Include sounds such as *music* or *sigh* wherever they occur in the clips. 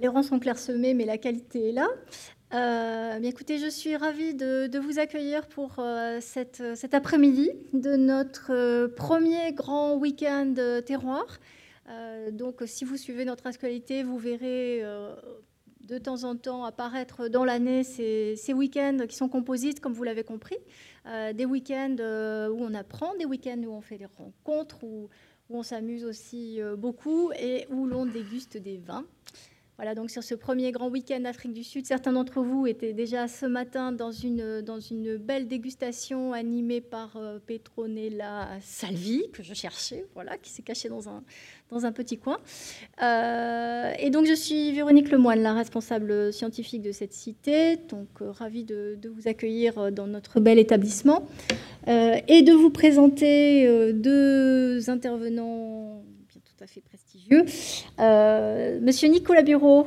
les rangs sont clairsemés, mais la qualité est là. bien écoutez, je suis ravie de, vous accueillir pour cette, cet après-midi de notre premier grand week-end terroir. donc, si vous suivez notre actualité, vous verrez de temps en temps apparaître dans l'année ces, week-ends qui sont composites, comme vous l'avez compris. Euh, des week-ends euh, où on apprend, des week-ends où on fait des rencontres, où, on s'amuse aussi euh, beaucoup et où l'on déguste des vins. Voilà, donc sur ce premier grand week-end d'Afrique du Sud, certains d'entre vous étaient déjà ce matin dans une, dans une belle dégustation animée par Petronella Salvi, que je cherchais, voilà, qui s'est cachée dans un, dans un petit coin. Euh, et donc, je suis Véronique Lemoine, la responsable scientifique de cette cité. Donc, euh, ravie de, vous accueillir euh, dans notre bel établissement et de vous présenter deux intervenants tout à fait prestigieux. Monsieur Nicolas Bureau,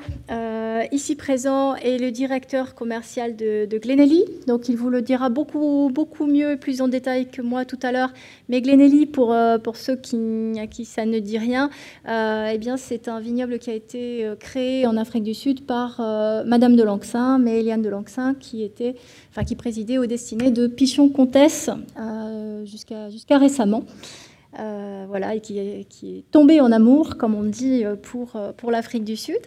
ici présent, est le directeur commercial de, Glenelly. Donc, il vous le dira beaucoup, beaucoup mieux plus en détail que moi tout à l'heure. Mais Glenelly, pour, pour ceux à qui ça ne dit rien, euh, eh bien, c'est un vignoble qui a été euh, créé en Afrique du Sud par euh, Madame de Lancin, mais Eliane de Lancin, qui, était, enfin, qui présidait au destiné de Pichon-Comtesse jusqu'à récemment. Voilà, et qui est, qui est, tombée en amour, comme on dit, pour, pour l'Afrique du Sud.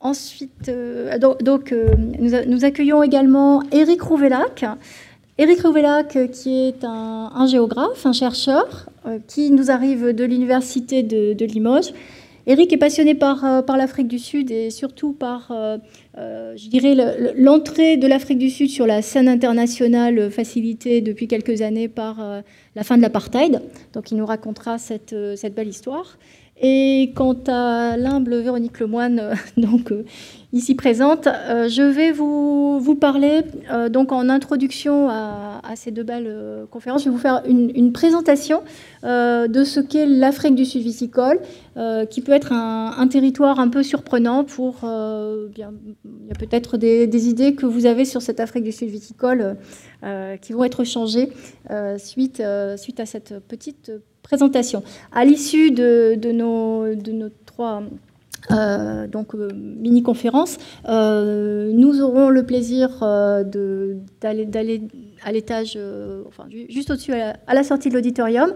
ensuite, donc, nous, nous, accueillons également Éric Rouvellac, Éric Rouvellac, qui est un, géographe, un chercheur, euh, qui nous arrive de l'université de, Limoges. Éric est passionné par, euh, par l'Afrique du Sud et surtout par, euh, je dirais, l'entrée de l'Afrique du Sud sur la scène internationale facilitée depuis quelques années par la fin de l'apartheid. Donc il nous racontera cette belle histoire. Et quant à l'humble Véronique Lemoine, *laughs* donc ici présente. Euh, je vais vous, parler, euh, donc en introduction à, ces deux belles euh, conférences, je vais vous faire une, présentation de ce qu'est l'Afrique du Sud viticole, qui peut être un, territoire un peu surprenant pour... il y a peut-être des, idées que vous avez sur cette Afrique du Sud viticole qui vont être changées suite, suite à cette petite présentation. À l'issue de, nos, trois euh, euh, mini conférence. Euh, nous aurons le plaisir d'aller à l'étage, enfin juste au-dessus, à, la sortie de l'auditorium,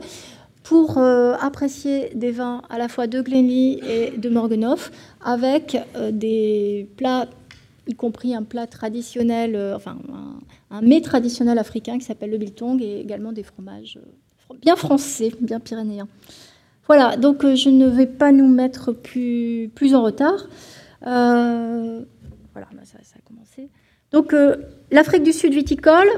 pour apprécier des vins à la fois de Glenly et de Morgenhof, avec des plats, y compris un plat traditionnel, enfin un, un, mets traditionnel africain qui s'appelle le biltong, et également des fromages bien français, bien pyrénéens. Voilà, donc euh, je ne vais pas nous mettre plus, plus en retard. Euh, voilà, bah, ça, a commencé. Donc euh, l'Afrique du Sud viticole.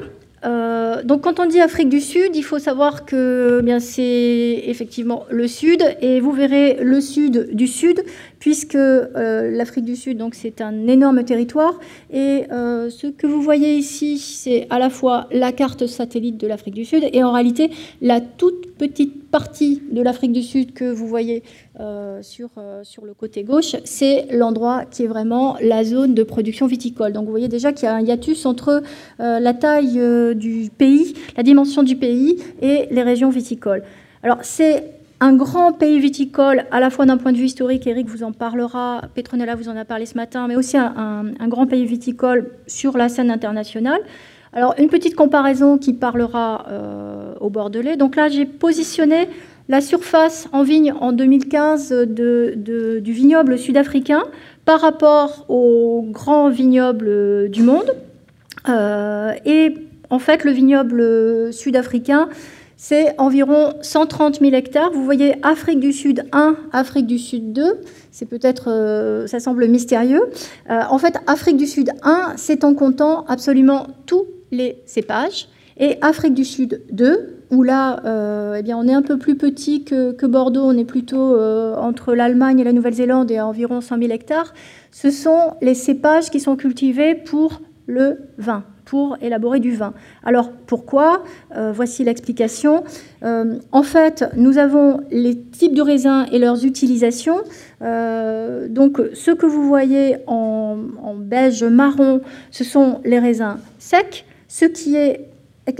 donc quand on dit Afrique du Sud, il faut savoir que eh c'est effectivement le Sud et vous verrez le Sud du Sud puisque l'Afrique du Sud donc c'est un énorme territoire et ce que vous voyez ici c'est à la fois la carte satellite de l'Afrique du Sud et en réalité la toute petite partie de l'Afrique du Sud que vous voyez euh, sur, euh, sur le côté gauche, c'est l'endroit qui est vraiment la zone de production viticole. Donc vous voyez déjà qu'il y a un hiatus entre euh, la taille du pays, la dimension du pays et les régions viticoles. Alors c'est un grand pays viticole, à la fois d'un point de vue historique, Eric vous en parlera, Petronella vous en a parlé ce matin, mais aussi un, grand pays viticole sur la scène internationale. Alors, une petite comparaison qui parlera euh, au Bordelais. Donc là, j'ai positionné la surface en vigne en 2015 du vignoble sud-africain par rapport aux grands vignobles du monde. Euh, et en fait, le vignoble sud-africain, c'est environ 130 000 hectares. Vous voyez Afrique du Sud 1, Afrique du Sud 2. C'est peut-être, euh, ça semble mystérieux. en fait, Afrique du Sud 1, c'est en comptant absolument tout les cépages. Et Afrique du Sud 2, où là, euh, eh bien, on est un peu plus petit que, Bordeaux, on est plutôt euh, entre l'Allemagne et la Nouvelle-Zélande et à environ 100 000 hectares. Ce sont les cépages qui sont cultivés pour le vin, pour élaborer du vin. Alors pourquoi? Euh, Voici l'explication. en fait, nous avons les types de raisins et leurs utilisations. donc ce que vous voyez en beige marron, ce sont les raisins secs. Ce qui est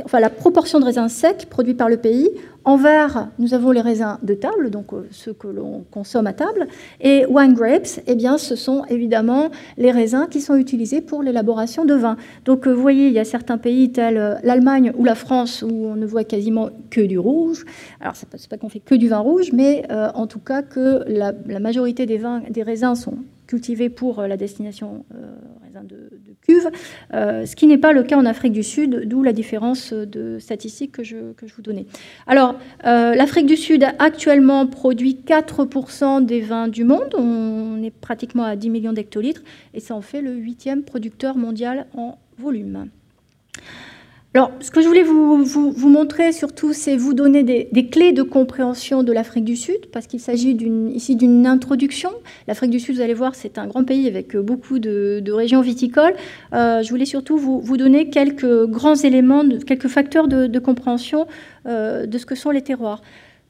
enfin, la proportion de raisins secs produits par le pays. En vert, nous avons les raisins de table, donc euh, ceux que l'on consomme à table. Et wine grapes, eh bien, ce sont évidemment les raisins qui sont utilisés pour l'élaboration de vin. Donc euh, vous voyez, il y a certains pays tels euh, l'Allemagne ou la France où on ne voit quasiment que du rouge. Alors c'est pas, pas qu'on fait que du vin rouge, mais en tout cas que la, la majorité des, vins, des raisins sont cultivés pour la destination raisins de, cuve, euh, ce qui n'est pas le cas en Afrique du Sud, d'où la différence de statistiques que je, vous donnais. Alors, euh, l'Afrique du Sud actuellement produit 4% des vins du monde, on est pratiquement à 10 millions d'hectolitres, et ça en fait le huitième producteur mondial en volume. Alors, ce que je voulais vous, montrer surtout, c'est vous donner des, clés de compréhension de l'Afrique du Sud, parce qu'il s'agit ici d'une introduction. L'Afrique du Sud, vous allez voir, c'est un grand pays avec beaucoup de, régions viticoles. Euh, je voulais surtout vous, donner quelques grands éléments, quelques facteurs de, compréhension euh, de ce que sont les terroirs.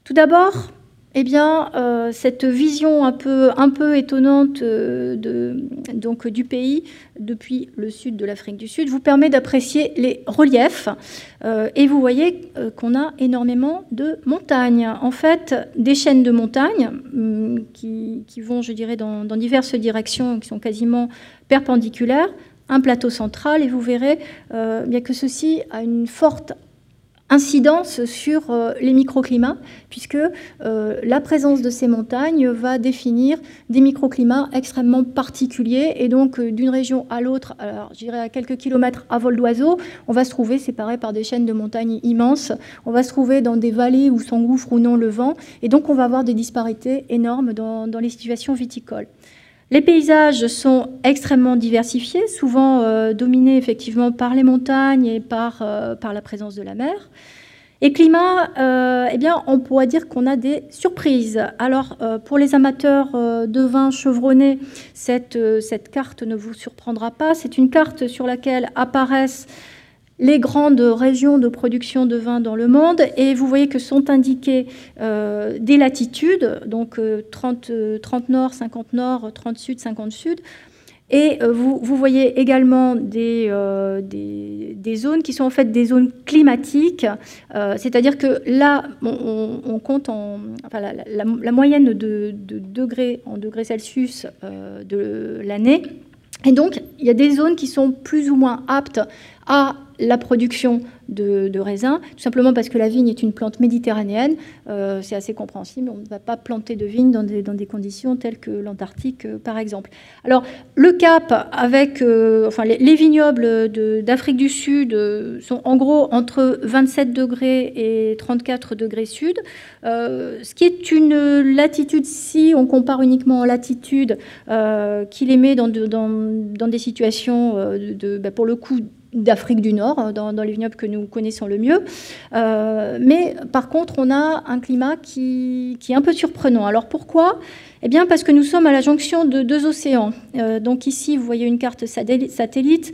Tout d'abord, eh bien, euh, cette vision un peu, étonnante euh, du pays depuis le sud de l'Afrique du Sud vous permet d'apprécier les reliefs. Euh, et vous voyez qu'on a énormément de montagnes. En fait, des chaînes de montagnes hum, qui, vont, je dirais, dans, dans, diverses directions, qui sont quasiment perpendiculaires. Un plateau central, et vous verrez bien que ceci a une forte incidence sur euh, les microclimats, puisque euh, la présence de ces montagnes va définir des microclimats extrêmement particuliers, et donc euh, d'une région à l'autre, alors à quelques kilomètres à vol d'oiseau, on va se trouver séparé par des chaînes de montagnes immenses, on va se trouver dans des vallées où s'engouffre ou non le vent, et donc on va avoir des disparités énormes dans les situations viticoles. Les paysages sont extrêmement diversifiés, souvent euh, dominés effectivement par les montagnes et par, euh, par la présence de la mer. Et climat, euh, eh bien, on pourrait dire qu'on a des surprises. Alors, pour les amateurs de vin chevronné, cette, cette carte ne vous surprendra pas. C'est une carte sur laquelle apparaissent les grandes régions de production de vin dans le monde et vous voyez que sont indiquées euh, des latitudes, donc 30, euh, 30, euh, nord, 50 nord, 30 sud, 50 sud. Et vous, vous, voyez également des, zones qui sont en fait des zones climatiques, c'est-à-dire que là, on, compte en, la, moyenne de, de, degrés en degrés Celsius de l'année. Et donc, il y a des zones qui sont plus ou moins aptes à la production de, raisins, tout simplement parce que la vigne est une plante méditerranéenne. Euh, c'est assez compréhensible. On ne va pas planter de vigne dans des, conditions telles que l'Antarctique, euh, par exemple. Alors, le Cap, avec euh, enfin, les, vignobles d'Afrique du Sud sont en gros entre 27 degrés et 34 degrés sud, ce qui est une latitude, si on compare uniquement en latitude, qui les met dans des situations, de, bah, pour le coup, d'Afrique du Nord, euh, dans, les vignobles que nous connaissons le mieux. Euh, mais par contre, on a un climat qui, est un peu surprenant. Alors pourquoi? Eh bien parce que nous sommes à la jonction de deux océans. Euh, donc ici, vous voyez une carte satellite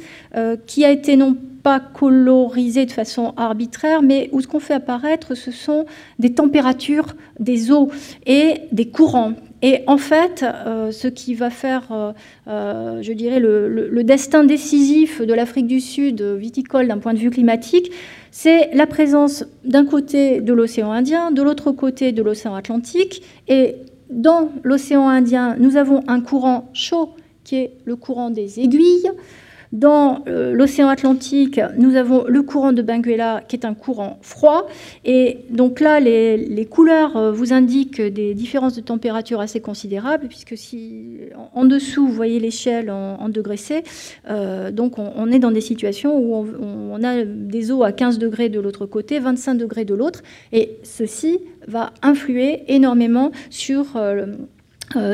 qui a été non pas colorisée de façon arbitraire, mais où ce qu'on fait apparaître, ce sont des températures des eaux et des courants. Et en fait, euh, ce qui va faire, euh, euh, je dirais, le, destin décisif de l'Afrique du Sud viticole d'un point de vue climatique, c'est la présence d'un côté de l'océan Indien, de l'autre côté de l'océan Atlantique. Et dans l'océan Indien, nous avons un courant chaud qui est le courant des aiguilles. Dans euh, l'océan Atlantique, nous avons le courant de Benguela, qui est un courant froid. Et donc là, les, couleurs euh, vous indiquent des différences de température assez considérables, puisque si en, dessous, vous voyez l'échelle en, degrés C, euh, donc on, est dans des situations où on, a des eaux à 15 degrés de l'autre côté, 25 degrés de l'autre. Et ceci va influer énormément sur...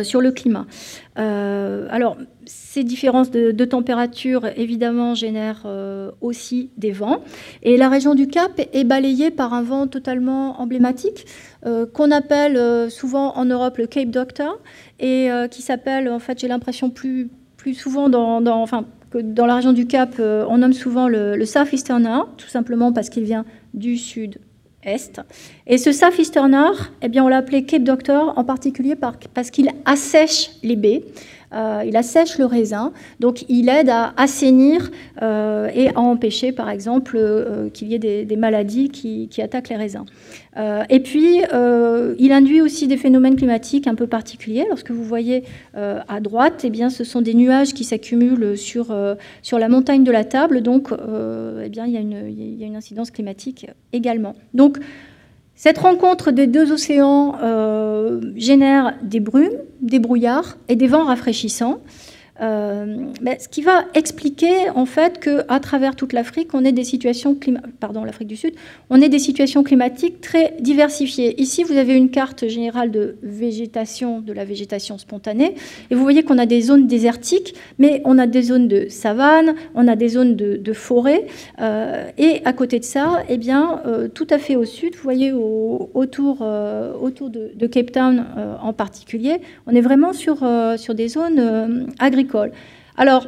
sur le climat. alors, ces différences de, température, évidemment, génèrent euh, aussi des vents. Et la région du Cap est balayée par un vent totalement emblématique, euh, qu'on appelle euh, souvent en Europe le Cape Doctor, et qui s'appelle, en fait, j'ai l'impression plus, plus souvent dans, enfin, que dans la région du Cap, on nomme souvent le, le Southeasterner, tout simplement parce qu'il vient du sud est. Et ce Southeasterner, eh bien, on l'a appelé Cape Doctor en particulier parce qu'il assèche les baies. Il assèche le raisin, donc il aide à assainir et à empêcher, par exemple, qu'il y ait des, maladies qui, attaquent les raisins. et puis, il induit aussi des phénomènes climatiques un peu particuliers. Lorsque vous voyez à droite, eh bien, ce sont des nuages qui s'accumulent sur, sur la montagne de la table, donc eh bien, il, y a une, il y a une incidence climatique également. Donc, cette rencontre des deux océans euh, génère des brumes, des brouillards et des vents rafraîchissants. Euh, ce qui va expliquer en fait qu'à travers toute l'Afrique, on ait des situations du Sud, on des situations climatiques très diversifiées. Ici, vous avez une carte générale de de la végétation spontanée, et vous voyez qu'on a des zones désertiques, mais on a des zones de savane, on a des zones de, forêt, euh, et à côté de ça, eh bien, euh, tout à fait au sud, vous voyez autour, autour de, Cape Town en particulier, on est vraiment sur, sur des zones agricoles alors,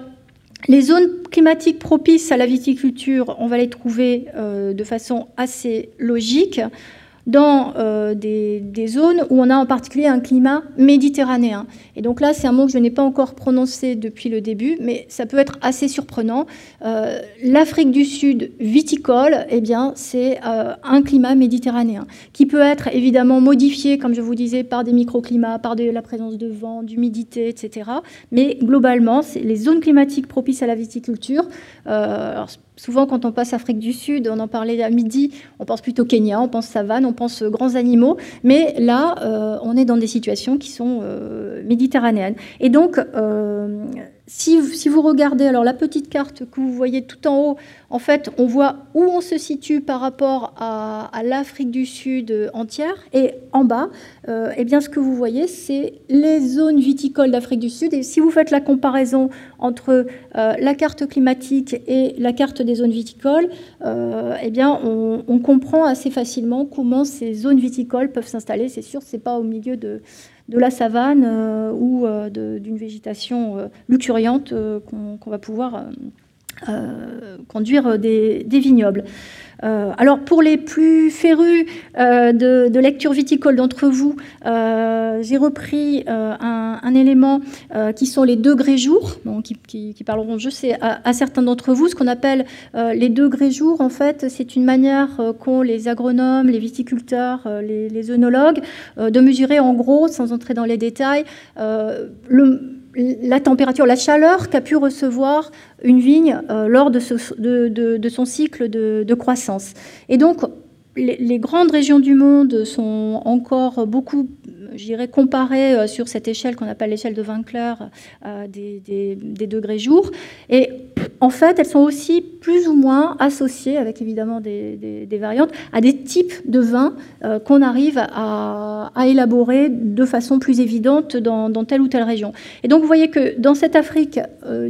les zones climatiques propices à la viticulture, on va les trouver euh, de façon assez logique dans euh, des, zones où on a en particulier un climat méditerranéen. Et donc là, c'est un mot que je n'ai pas encore prononcé depuis le début, mais ça peut être assez surprenant. Euh, L'Afrique du Sud viticole, eh bien, c'est euh, un climat méditerranéen qui peut être évidemment modifié, comme je vous disais, par des microclimats, par la présence de vent, d'humidité, etc. Mais globalement, les zones climatiques propices à la viticulture. Souvent, quand on passe Afrique du Sud, on en parlait à midi, on pense plutôt Kenya, on pense savane, on pense grands animaux. Mais là, euh, on est dans des situations qui sont euh, méditerranéennes. Et donc, euh, si, vous regardez alors la petite carte que vous voyez tout en haut, en fait, on voit où on se situe par rapport à, l'Afrique du Sud entière. Et en bas, euh, eh bien, ce que vous voyez, c'est les zones viticoles d'Afrique du Sud. Et si vous faites la comparaison entre euh, la carte climatique et la carte des zones viticoles, euh, eh bien, on, on, comprend assez facilement comment ces zones viticoles peuvent s'installer. C'est sûr, ce n'est pas au milieu de de la savane euh, ou euh, d'une végétation euh, luxuriante qu'on va pouvoir conduire des vignobles. Euh, alors pour les plus férus euh, de, lecture viticole d'entre vous, euh, j'ai repris un, élément qui sont les degrés jours, qui, parleront, je sais, à, certains d'entre vous, ce qu'on appelle les degrés jours. En fait, c'est une manière qu'ont les agronomes, les viticulteurs, les, les de mesurer en gros, sans entrer dans les détails, le la température, la chaleur qu'a pu recevoir une vigne euh, lors de, son cycle de, croissance. Et donc, les, grandes régions du monde sont encore beaucoup j'irais comparer euh, sur cette échelle qu'on appelle l'échelle de Winkler euh, des, des, degrés jours. Et en fait, elles sont aussi plus ou moins associées, avec évidemment des, variantes, à des types de vins euh, qu'on arrive à, élaborer de façon plus évidente dans, telle ou telle région. Et donc, vous voyez que dans cette Afrique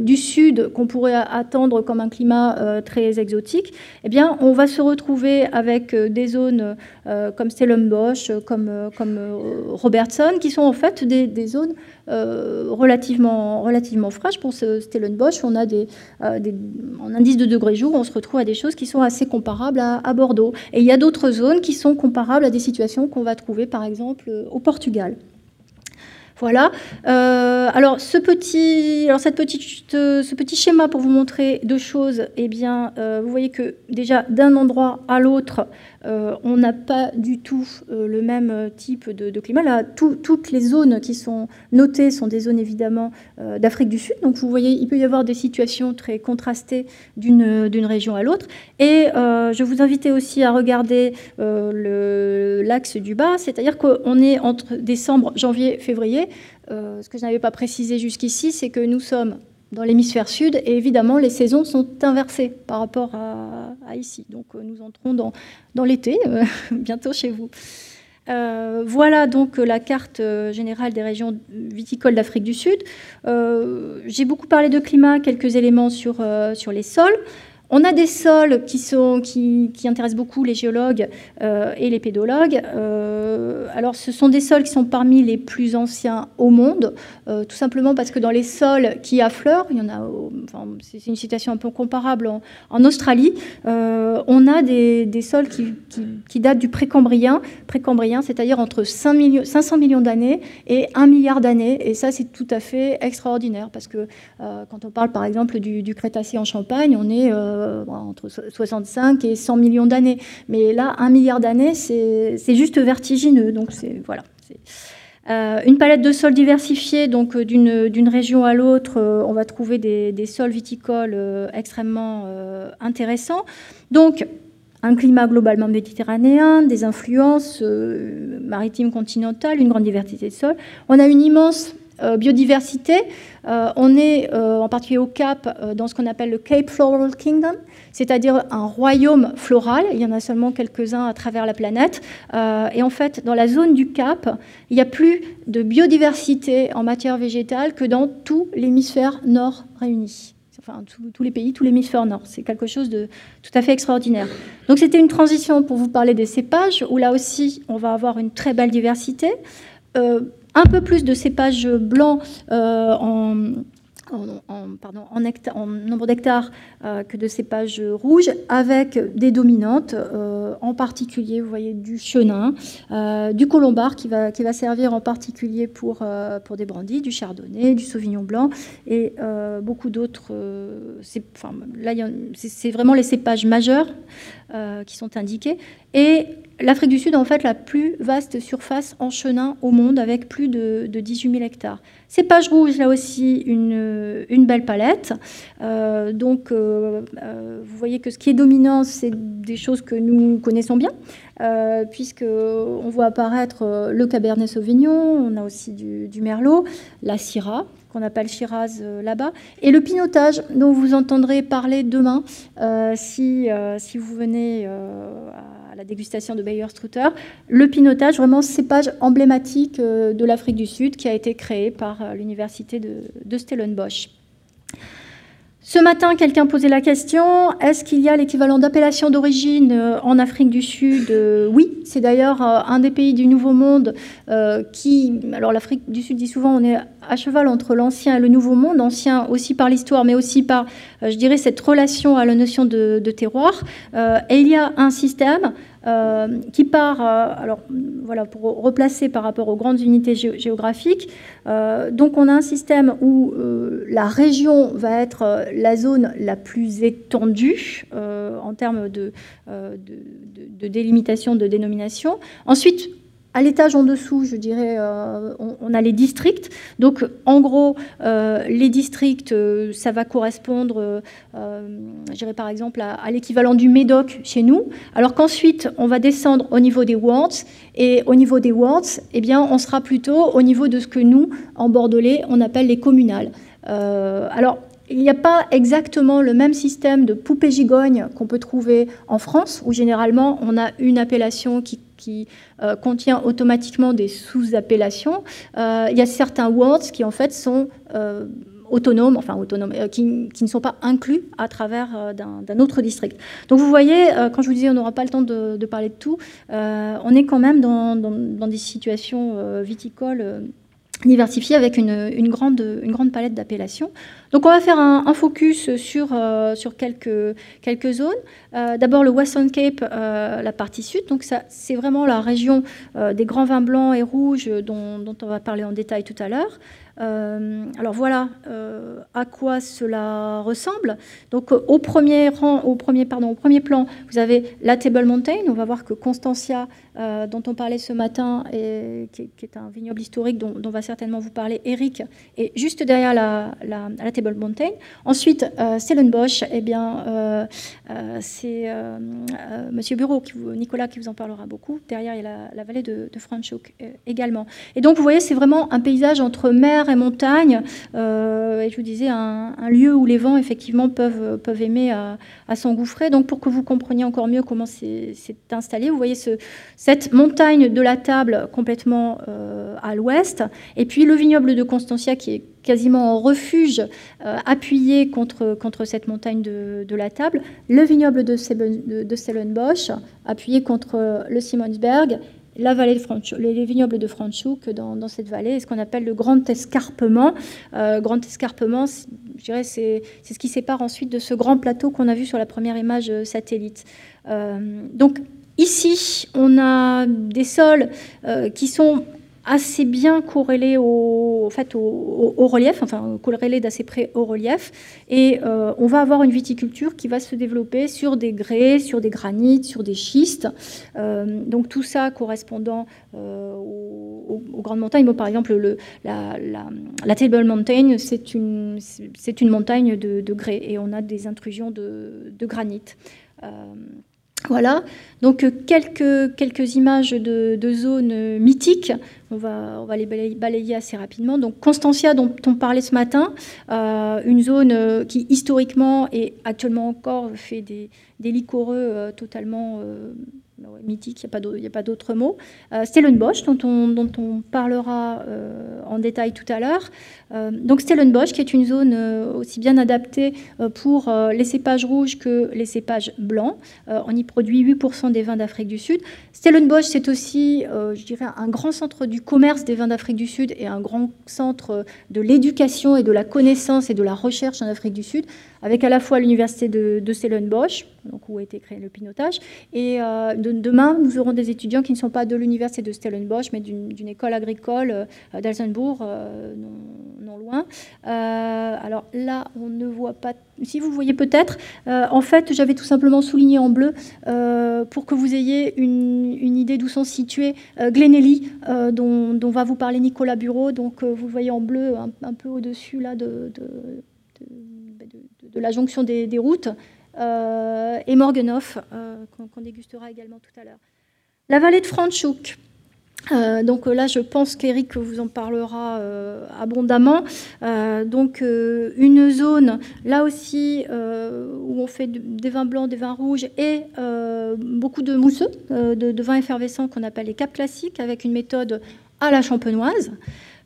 du Sud, qu'on pourrait attendre comme un climat très exotique, eh bien, on va se retrouver avec des zones comme Stellenbosch, comme, comme Qui sont en fait des, zones euh, relativement, relativement fraîches. Pour Stellenbosch, on a euh, des, en indice de degrés jour, on se retrouve à des choses qui sont assez comparables à, Bordeaux. Et il y a d'autres zones qui sont comparables à des situations qu'on va trouver, par exemple, au Portugal. Voilà. Euh, alors, ce petit, alors cette petite, ce petit schéma pour vous montrer deux choses, eh bien, vous voyez que déjà d'un endroit à l'autre, euh, on n'a pas du tout euh, le même type de, climat. Toutes les zones qui sont notées sont des zones évidemment euh, d'Afrique du Sud. Donc vous voyez, il peut y avoir des situations très contrastées d'une région à l'autre. Et je vous invitais aussi à regarder l'axe du bas, c'est-à-dire qu'on est entre décembre, janvier, février. Ce que je n'avais pas précisé jusqu'ici, c'est que nous sommes dans l'hémisphère sud. Et évidemment, les saisons sont inversées par rapport à, ici. Donc euh, nous entrons dans, l'été, euh, *laughs* bientôt chez vous. Euh, voilà donc la carte générale des régions viticoles d'Afrique du Sud. J'ai beaucoup parlé de climat, quelques éléments sur les sols. On a des sols qui, sont, qui, intéressent beaucoup les géologues euh, et les pédologues. Euh, alors, ce sont des sols qui sont parmi les plus anciens au monde, euh, tout simplement parce que dans les sols qui affleurent, il y en a, enfin, c'est une situation un peu comparable en, Australie, on a des, sols qui, datent du précambrien, c'est-à-dire entre 5 millions, 500 millions d'années et 1 milliard d'années. Et ça, c'est tout à fait extraordinaire parce que quand on parle par exemple du Crétacé en Champagne, on est euh, entre 65 et 100 millions d'années. Mais là, un milliard d'années, c'est juste vertigineux. Donc, voilà. Euh, une palette de sols diversifiés, donc euh, d'une région à l'autre, on va trouver des, sols viticoles extrêmement intéressants. Donc, un climat globalement méditerranéen, des influences maritimes continentales, une grande diversité de sols. On a une immense biodiversité, euh, on est euh, en particulier au Cap dans ce qu'on appelle le Cape Floral Kingdom, c'est-à-dire un royaume floral. Il y en a seulement quelques-uns à travers la planète. et en fait, dans la zone du Cap, il n'y a plus de biodiversité en matière végétale que dans tout l'hémisphère nord réuni. Enfin, tous les pays, tout l'hémisphère nord. C'est quelque chose de tout à fait extraordinaire. Donc, c'était une transition pour vous parler des cépages, où là aussi, on va avoir une très belle diversité un peu plus de cépages blancs euh, en, nombre d'hectares euh, que de cépages rouges, avec des dominantes, euh, en particulier, vous voyez, du chenin, du colombard qui va, servir en particulier pour, des brandis, du chardonnay, du sauvignon blanc et beaucoup d'autres. C'est vraiment les cépages majeurs qui sont indiqués. Et L'Afrique du Sud en fait la plus vaste surface en chenin au monde avec plus de, 18 000 hectares. Cépage rouge, là aussi, une, une belle palette. Euh, donc, euh, euh, vous voyez que ce qui est dominant, c'est des choses que nous connaissons bien, puisqu'on voit apparaître le Cabernet Sauvignon, on a aussi du, du Merlot, la Syrah, qu'on appelle Shiraz là-bas, et le pinotage dont vous entendrez parler demain si, si vous venez à la dégustation de Bayer-Strutter, le pinotage, vraiment cépage emblématique euh, de l'Afrique du Sud qui a été créé par euh, l'université de, de Stellenbosch. Ce matin, quelqu'un posait la question est-ce qu'il y a l'équivalent d'appellation d'origine euh, en Afrique du Sud Oui, c'est d'ailleurs un des pays du Nouveau Monde qui. Alors, l'Afrique du Sud dit souvent on est à cheval entre l'ancien et le Nouveau Monde, ancien aussi par l'histoire, mais aussi par, je dirais, cette relation à la notion de terroir. et il y a un système euh, qui part, euh, alors voilà, pour replacer par rapport aux grandes unités géographiques. Euh, donc on a un système où la région va être la zone la plus étendue en termes de, de, délimitation, de dénomination. Ensuite, à l'étage en dessous, je dirais, euh, on, a les districts. Donc, en gros, euh, les districts, euh, ça va correspondre, je dirais par exemple, à, l'équivalent du Médoc chez nous. Alors qu'ensuite, on va descendre au niveau des wards. Et au niveau des wards, eh bien, on sera plutôt au niveau de ce que nous, en Bordelais, on appelle les communales. alors, il n'y a pas exactement le même système de poupée-gigogne qu'on peut trouver en France, où généralement on a une appellation qui qui euh, contient automatiquement des sous-appellations. Euh, il y a certains words qui en fait sont euh, autonomes, enfin autonomes, qui, ne sont pas inclus à travers d'un autre district. Donc vous voyez, quand je vous disais on n'aura pas le temps de, parler de tout, on est quand même dans, des situations viticoles diversifié avec une, grande, une grande palette d'appellations. Donc on va faire un, focus sur, euh, quelques, zones. Euh, d'abord le Western Cape, euh, la partie sud. Donc c'est vraiment la région des grands vins blancs et rouges dont, on va parler en détail tout à l'heure. alors voilà à quoi cela ressemble. Donc au premier rang, au premier, plan, vous avez la Table Mountain. On va voir que Constantia, dont on parlait ce matin, qui, est un vignoble historique dont, va certainement vous parler Eric, et juste derrière la, la, Table Mountain. Ensuite, euh, eh bien, euh, euh, c'est euh, Monsieur Bureau, Nicolas, qui vous en parlera beaucoup. Derrière, il y a la, vallée de, de Franschhoek également. Et donc, vous voyez, c'est vraiment un paysage entre mer et montagne, et je vous disais, un, lieu où les vents, effectivement, peuvent, peuvent aimer à, s'engouffrer. Donc, pour que vous compreniez encore mieux comment c'est installé, vous voyez ce, cette montagne de la table complètement à l'ouest, et puis le vignoble de Constantia qui est quasiment en refuge, euh, appuyé contre, cette montagne de, la table, le vignoble de, Stellenbosch, appuyé contre le Simonsberg, la vallée de les, vignobles de Franschhoek dans, cette vallée, ce qu'on appelle le grand escarpement. Euh, grand escarpement, je dirais, c'est ce qui sépare ensuite de ce grand plateau qu'on a vu sur la première image euh, satellite. donc ici, on a des sols qui sont assez bien corrélé au, fait, au, relief, enfin corrélé d'assez près au relief. Et euh, on va avoir une viticulture qui va se développer sur des grès, sur des granites, sur des schistes. Euh, donc tout ça correspondant euh, aux, grandes montagnes. par exemple, le, la, la, Table Mountain, c'est une, une montagne de, de, grès et on a des intrusions de, de granit. Voilà, donc quelques, quelques images de, zones euh, mythiques. On va, les balayer, assez rapidement. Donc Constantia, dont on parlait ce matin, euh, une zone qui historiquement et actuellement encore fait des, des liquoreux totalement mythique, il n'y a pas d'autre mot. Euh, Stellenbosch, dont on, dont on parlera euh, en détail tout à l'heure. Euh, donc Stellenbosch, qui est une zone aussi bien adaptée pour les cépages rouges que les cépages blancs. on y produit 8% des vins d'Afrique du Sud. Stellenbosch, c'est aussi, je dirais, un grand centre du commerce des vins d'Afrique du Sud et un grand centre de l'éducation et de la connaissance et de la recherche en Afrique du Sud, avec à la fois l'université de, de Stellenbosch, donc où a été créé le pinotage, et demain, nous aurons des étudiants qui ne sont pas de l'université de Stellenbosch, mais d'une école agricole euh, d'Alzenbourg, euh, non, loin. Euh, alors là, on ne voit pas. Si vous voyez peut-être, en fait, j'avais tout simplement souligné en bleu pour que vous ayez une, idée d'où sont situés Glenelly, dont, va vous parler Nicolas Bureau. Donc, vous voyez en bleu un, peu au-dessus là de, la jonction des routes. Euh, et Morgenhof, euh, qu'on dégustera également tout à l'heure. La vallée de Franschhoek. Euh, donc là, je pense qu'Eric vous en parlera abondamment. donc une zone, là aussi, où on fait des vins blancs, des vins rouges et beaucoup de mousseux, de, de, vins effervescents qu'on appelle les capes classiques, avec une méthode à la champenoise.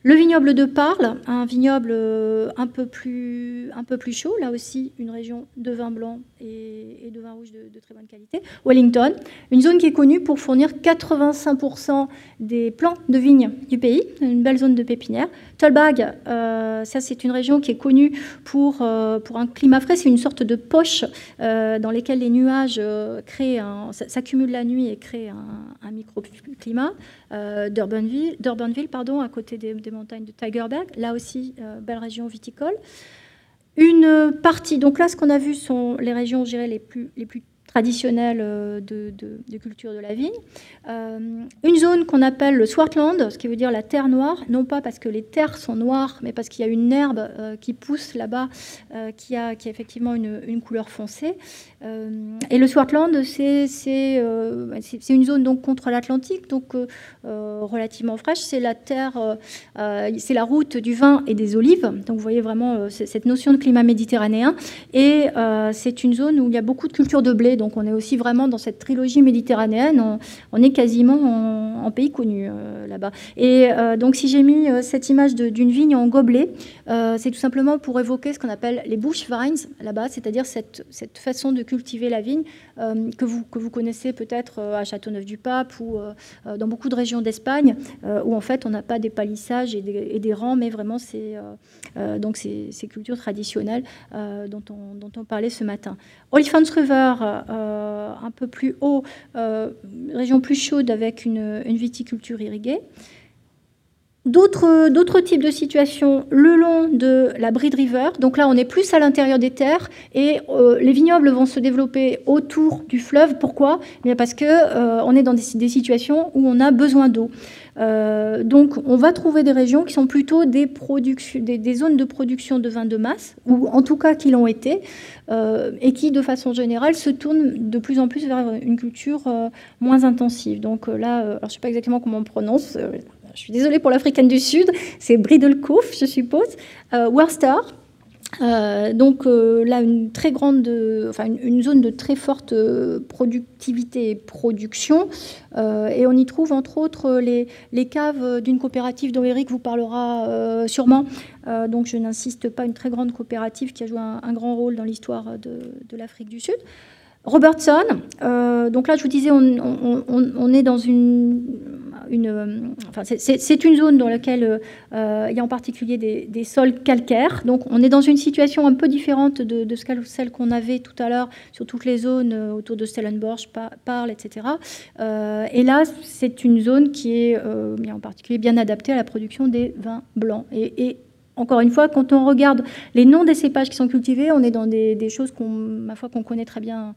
Le vignoble de Parle, un vignoble euh, un peu plus, chaud, là aussi une région de vin blanc et, de vin rouge de, très bonne qualité. Wellington, une zone qui est connue pour fournir 85% des plants de vignes du pays, une belle zone de pépinière. Tolbag, euh, ça c'est une région qui est connue pour, euh, pour un climat frais, c'est une sorte de poche dans lesquelles les nuages créent s'accumulent la nuit et créent un, un microclimat. D'Urbanville, pardon, à côté des montagnes de Tigerberg, là aussi, euh, belle région viticole. Une partie, donc là, ce qu'on a vu sont les régions, je plus, les plus traditionnelle euh, de, culture de la vigne. Euh, une zone qu'on appelle le Swartland, ce qui veut dire la terre noire, non pas parce que les terres sont noires, mais parce qu'il y a une herbe euh, qui pousse là-bas qui, a, qui effectivement une, couleur foncée. et le Swartland, c'est une zone donc contre l'Atlantique, donc relativement fraîche. C'est la terre, c'est la route du vin et des olives. Donc vous voyez vraiment cette notion de climat méditerranéen. Et c'est une zone où il y a beaucoup de culture de blé donc on est aussi vraiment dans cette trilogie méditerranéenne. On, est quasiment en, pays connu euh, là-bas. Et euh, donc si j'ai mis euh, cette image d'une vigne en gobelet, c'est tout simplement pour évoquer ce qu'on appelle les bush vines là-bas, c'est-à-dire cette, façon de cultiver la vigne que, vous, que vous connaissez peut-être à Châteauneuf-du-Pape ou dans beaucoup de régions d'Espagne, où en fait on n'a pas des palissages et des, rangs, mais vraiment c'est donc ces, cultures traditionnelles dont, on, dont on parlait ce matin. River, un peu plus haut, euh, région plus chaude avec une, viticulture irriguée. D'autres types de situations le long de la Bride River. Donc là, on est plus à l'intérieur des terres et euh, les vignobles vont se développer autour du fleuve. Pourquoi? Eh Parce qu'on on est dans des, situations où on a besoin d'eau. Euh, donc, on va trouver des régions qui sont plutôt des, zones de production de vins de masse, ou en tout cas qui l'ont été, euh, et qui, de façon générale, se tournent de plus en plus vers une culture euh, moins intensive. Donc là, je ne sais pas exactement comment on prononce. je suis désolée pour l'Africaine du Sud, c'est Bridelkoof, je suppose, Worcester, euh, donc euh, là, une très grande, enfin une, zone de très forte euh, productivité et production, et on y trouve entre autres les, les caves d'une coopérative dont Eric vous parlera sûrement. donc je n'insiste pas, une très grande coopérative qui a joué un, grand rôle dans l'histoire de, de l'Afrique du Sud. Robertson, donc là je vous disais, on, est dans une euh, c'est une zone dans laquelle euh, il y a en particulier des, sols calcaires. Donc on est dans une situation un peu différente de, celle qu'on avait tout à l'heure sur toutes les zones euh, autour de Stellenbosch, Parle, etc. et là, c'est une zone qui est en particulier bien adaptée à la production des vins blancs. Et, encore une fois, quand on regarde les noms des cépages qui sont cultivés, on est dans des, choses qu'on, connaît très bien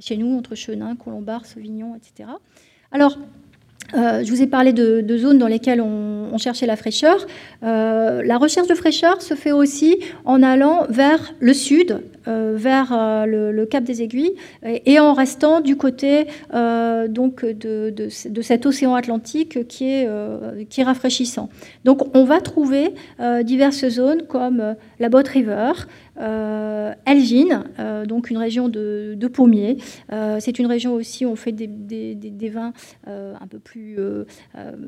chez nous, entre Chenin, Colombard, Sauvignon, etc. Alors, euh, je vous ai parlé de, zones dans lesquelles on, cherchait la fraîcheur. Euh, la recherche de fraîcheur se fait aussi en allant vers le sud, euh, vers le, Cap des Aiguilles, et, en restant du côté donc de, cet océan Atlantique qui est, qui est rafraîchissant. Donc on va trouver diverses zones comme la Botte River, euh, Elgin, euh, donc une région de, pommiers. Euh, c'est une région aussi où on fait des, vins un peu plus,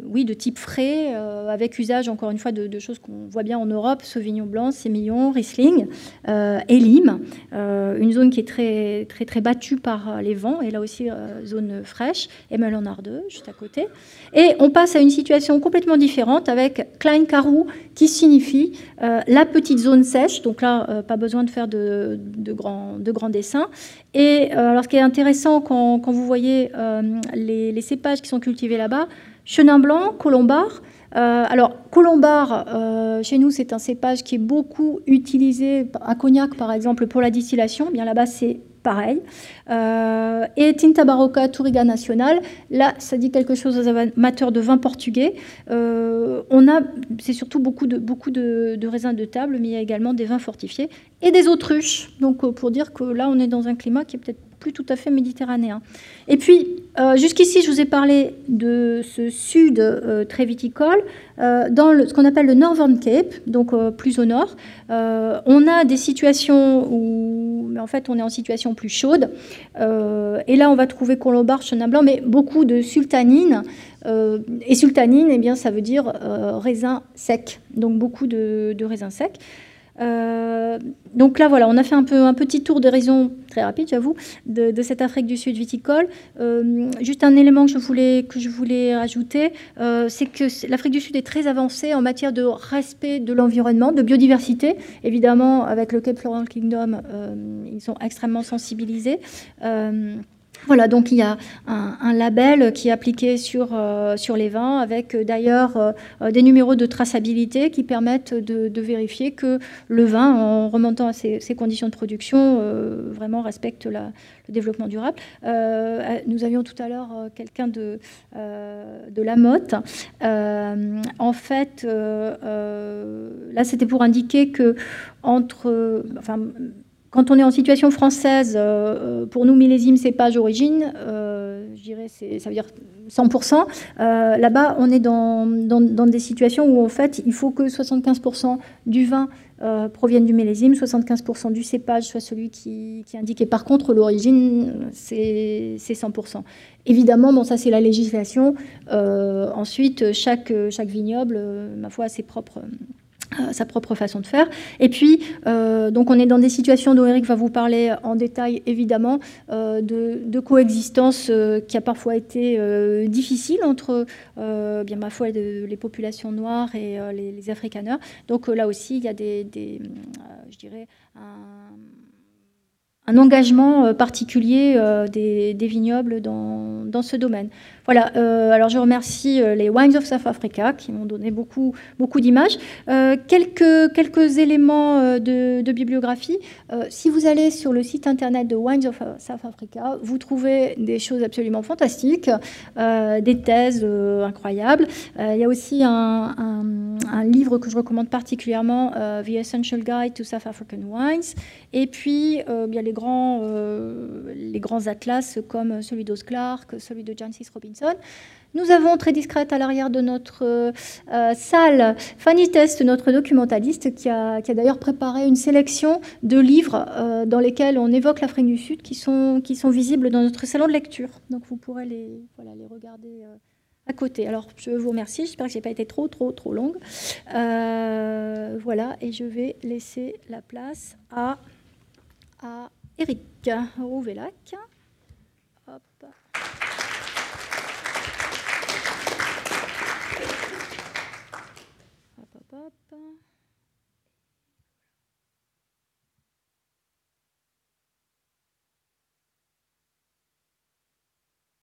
oui, de type frais, avec usage encore une fois de, choses qu'on voit bien en Europe Sauvignon blanc, Sémillon, Riesling et une zone qui est très, très, très battue par les vents, et là aussi zone fraîche, et Melon Ardeux, juste à côté. Et on passe à une situation complètement différente avec Klein Carou, qui signifie la petite zone sèche. Donc là, besoin de faire de, grands, de grands, dessins. Et euh, alors, ce qui est intéressant quand, vous voyez euh, les, cépages qui sont cultivés là-bas, chenin blanc, colombard. Euh, alors, colombard, chez nous, c'est un cépage qui est beaucoup utilisé à Cognac, par exemple, pour la distillation. Bien là-bas, c'est pareil. Euh, et Tinta Barroca Touriga Nacional, là, ça dit quelque chose aux amateurs de vin portugais. Euh, on a, c'est surtout beaucoup, de, beaucoup de, raisins de table, mais il y a également des vins fortifiés et des autruches. Donc, euh, pour dire que là, on est dans un climat qui est peut-être plus tout à fait méditerranéen. Et puis, jusqu'ici, je vous ai parlé de ce sud très viticole. dans le, ce qu'on appelle le Northern Cape, donc plus au nord, on a des situations où, mais en fait, on est en situation plus chaude. Euh, et là, on va trouver colombard, chenin blanc, mais beaucoup de sultanine. Euh, et sultanine, eh bien, ça veut dire euh, raisin sec, donc beaucoup de, de raisins secs. Euh, donc là, voilà, on a fait un, peu, un petit tour d'horizon très rapide, j'avoue, de, cette Afrique du Sud viticole. Euh, juste un élément que je voulais, que je voulais rajouter, euh, c'est que l'Afrique du Sud est très avancée en matière de respect de l'environnement, de biodiversité. Évidemment, avec le Cape Floral Kingdom, ils sont extrêmement sensibilisés. Voilà, donc il y a un, label qui est appliqué sur, euh, sur les vins, avec euh, d'ailleurs euh, des numéros de traçabilité qui permettent de, vérifier que le vin, en remontant à ses, conditions de production, vraiment respecte le développement durable. nous avions tout à l'heure quelqu'un de, de la motte. en fait, là, c'était pour indiquer que entre... quand on est en situation française, euh, euh, pour nous, millésime, cépage, origine, euh, je dirais, ça veut dire 100%. Là-bas, on est dans, des situations où, en fait, il faut que 75% du vin provienne du millésime, 75% du cépage soit celui qui, qui indique. Et par contre, l'origine, c'est 100%. Évidemment, bon, ça, c'est la législation. ensuite, chaque, chaque vignoble, ma foi, a ses propres sa propre façon de faire. Et puis, euh, donc on est dans des situations dont Eric va vous parler en détail, évidemment, euh, de, coexistence qui a parfois été difficile entre, bien ma foi, les populations noires et les, les. Donc là aussi, il y a des, des je dirais, un un engagement euh, particulier euh, des, vignobles dans, dans, ce domaine. Voilà, euh, alors je remercie les Wines of South Africa qui m'ont donné beaucoup, beaucoup d'images. quelques, quelques éléments de, bibliographie. si vous allez sur le site internet de Wines of South Africa, vous trouvez des choses absolument fantastiques, des thèses incroyables. il y a aussi un, un, livre que je recommande particulièrement, The Essential Guide to South African Wines. Et puis, il y a les grands, euh, les grands atlas comme celui d'Oz Clark, celui de Jancis Robinson. Nous avons très discrète à l'arrière de notre euh, salle Fanny Test, notre documentaliste, qui a, d'ailleurs préparé une sélection de livres euh, dans lesquels on évoque l'Afrique du Sud, qui sont, qui sont visibles dans notre salon de lecture. Donc vous pourrez les, voilà, les regarder euh, à côté. Alors je vous remercie, j'espère que je n'ai pas été trop, trop, trop longue. voilà, et je vais laisser la place à, à Eric Rouvelac. Hop. Hop, hop, hop.